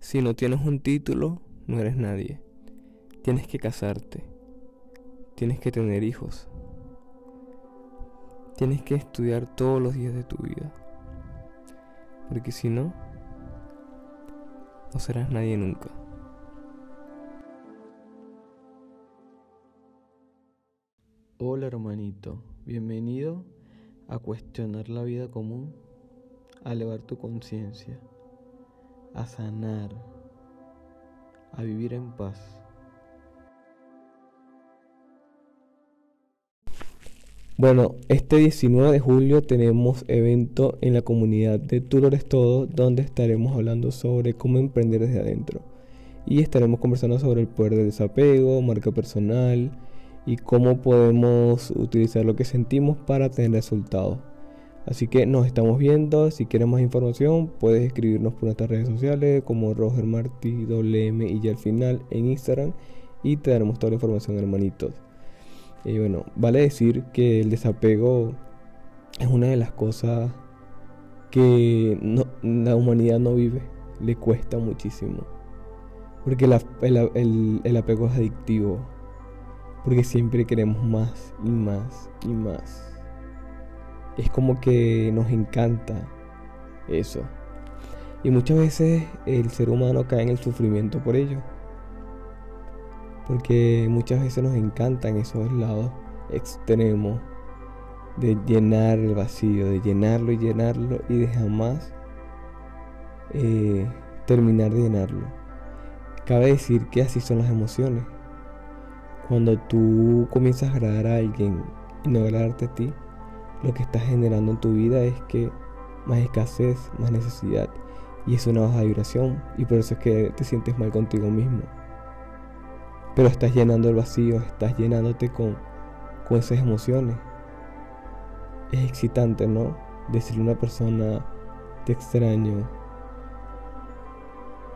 Si no tienes un título, no eres nadie. Tienes que casarte. Tienes que tener hijos. Tienes que estudiar todos los días de tu vida. Porque si no, no serás nadie nunca. Hola hermanito, bienvenido a cuestionar la vida común, a elevar tu conciencia, a sanar, a vivir en paz. Bueno, este 19 de julio tenemos evento en la comunidad de Tú todo, donde estaremos hablando sobre cómo emprender desde adentro. Y estaremos conversando sobre el poder del desapego, marca personal y cómo podemos utilizar lo que sentimos para tener resultados. Así que nos estamos viendo. Si quieres más información, puedes escribirnos por nuestras redes sociales como Roger Martí, WM y ya al final en Instagram. Y te daremos toda la información, hermanitos. Y bueno, vale decir que el desapego es una de las cosas que la humanidad no vive. Le cuesta muchísimo. Porque el apego es adictivo. Porque siempre queremos más y más y más es como que nos encanta eso. Y muchas veces el ser humano cae en el sufrimiento por ello. Porque muchas veces nos encantan esos lados extremos de llenar el vacío, de llenarlo y llenarlo y de jamás eh, terminar de llenarlo. Cabe decir que así son las emociones. Cuando tú comienzas a agradar a alguien y no agradarte a ti, lo que estás generando en tu vida es que más escasez, más necesidad. Y es una baja vibración. Y por eso es que te sientes mal contigo mismo. Pero estás llenando el vacío, estás llenándote con, con esas emociones. Es excitante, ¿no? Decirle a una persona, te extraño.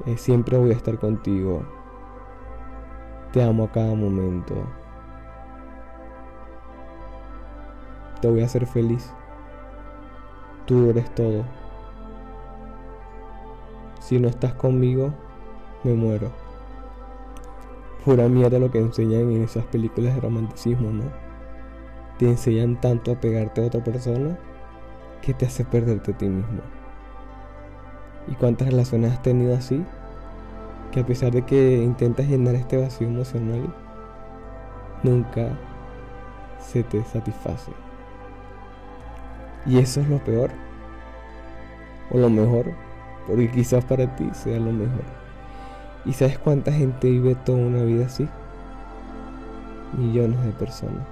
Eh, siempre voy a estar contigo. Te amo a cada momento. Te voy a hacer feliz. Tú eres todo. Si no estás conmigo, me muero. Pura mierda lo que enseñan en esas películas de romanticismo, ¿no? Te enseñan tanto a pegarte a otra persona que te hace perderte a ti mismo. ¿Y cuántas relaciones has tenido así? Que a pesar de que intentas llenar este vacío emocional, nunca se te satisface. Y eso es lo peor. O lo mejor. Porque quizás para ti sea lo mejor. ¿Y sabes cuánta gente vive toda una vida así? Millones de personas.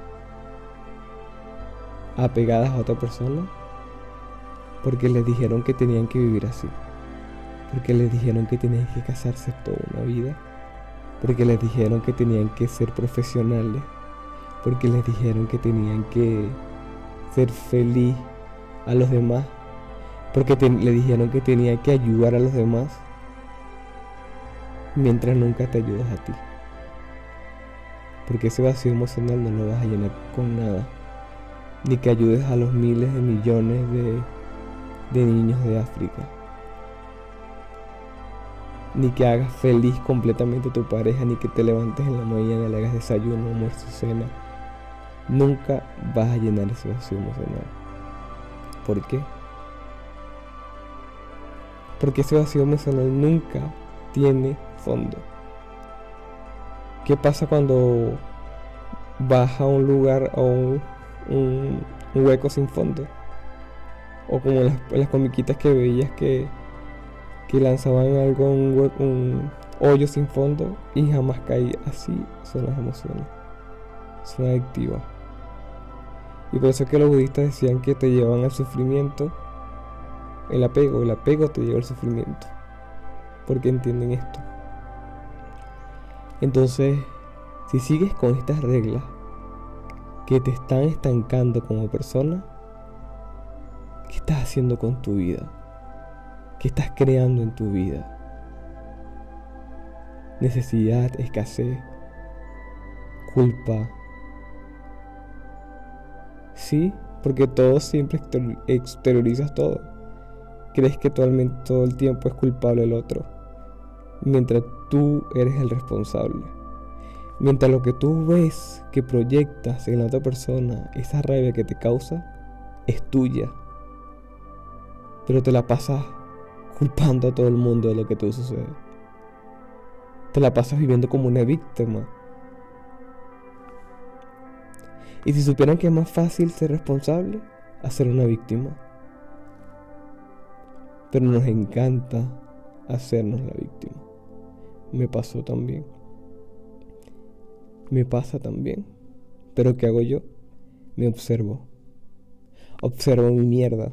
Apegadas a otra persona. Porque les dijeron que tenían que vivir así. Porque les dijeron que tenían que casarse toda una vida. Porque les dijeron que tenían que ser profesionales. Porque les dijeron que tenían que ser feliz a los demás porque le dijeron que tenía que ayudar a los demás mientras nunca te ayudas a ti. Porque ese vacío emocional no lo vas a llenar con nada. Ni que ayudes a los miles de millones de, de niños de África. Ni que hagas feliz completamente a tu pareja, ni que te levantes en la mañana, le hagas desayuno, almuerzo, cena. Nunca vas a llenar ese vacío emocional. ¿Por qué? Porque ese vacío emocional nunca tiene fondo. ¿Qué pasa cuando vas a un lugar o un, un, hueco sin fondo? O como las, las comiquitas que veías que, que lanzaban algo, un, un hoyo sin fondo y jamás caía. Así son las emociones. Son adictivas. Y por eso es que los budistas decían que te llevan al sufrimiento, el apego, el apego te lleva al sufrimiento, porque entienden esto. Entonces, si sigues con estas reglas que te están estancando como persona, ¿qué estás haciendo con tu vida? ¿Qué estás creando en tu vida? Necesidad, escasez, culpa, Sí, porque todo siempre exteriorizas todo. Crees que todo el, tiempo es culpable el otro. mientras tú eres el responsable. Mientras lo que tú ves que proyectas en la otra persona, esa rabia que te causa, es tuya. Pero te la pasas culpando a todo el mundo de lo que te sucede. Te la pasas viviendo como una víctima. Y si supieran que es más fácil ser responsable, hacer una víctima. Pero nos encanta hacernos la víctima. Me pasó también. Me pasa también. Pero ¿qué hago yo? Me observo. Observo mi mierda.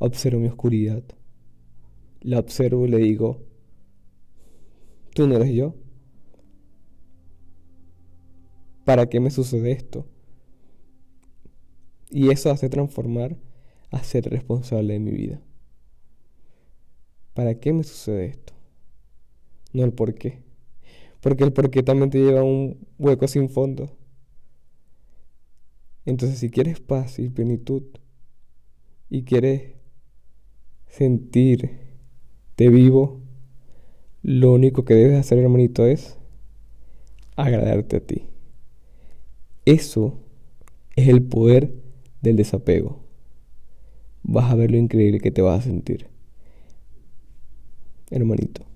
Observo mi oscuridad. La observo y le digo, tú no eres yo. ¿Para qué me sucede esto? Y eso hace transformar a ser responsable de mi vida. ¿Para qué me sucede esto? No el por qué. Porque el por qué también te lleva a un hueco sin fondo. Entonces si quieres paz y plenitud y quieres sentirte vivo, lo único que debes hacer, hermanito, es agradarte a ti. Eso es el poder del desapego. Vas a ver lo increíble que te vas a sentir hermanito.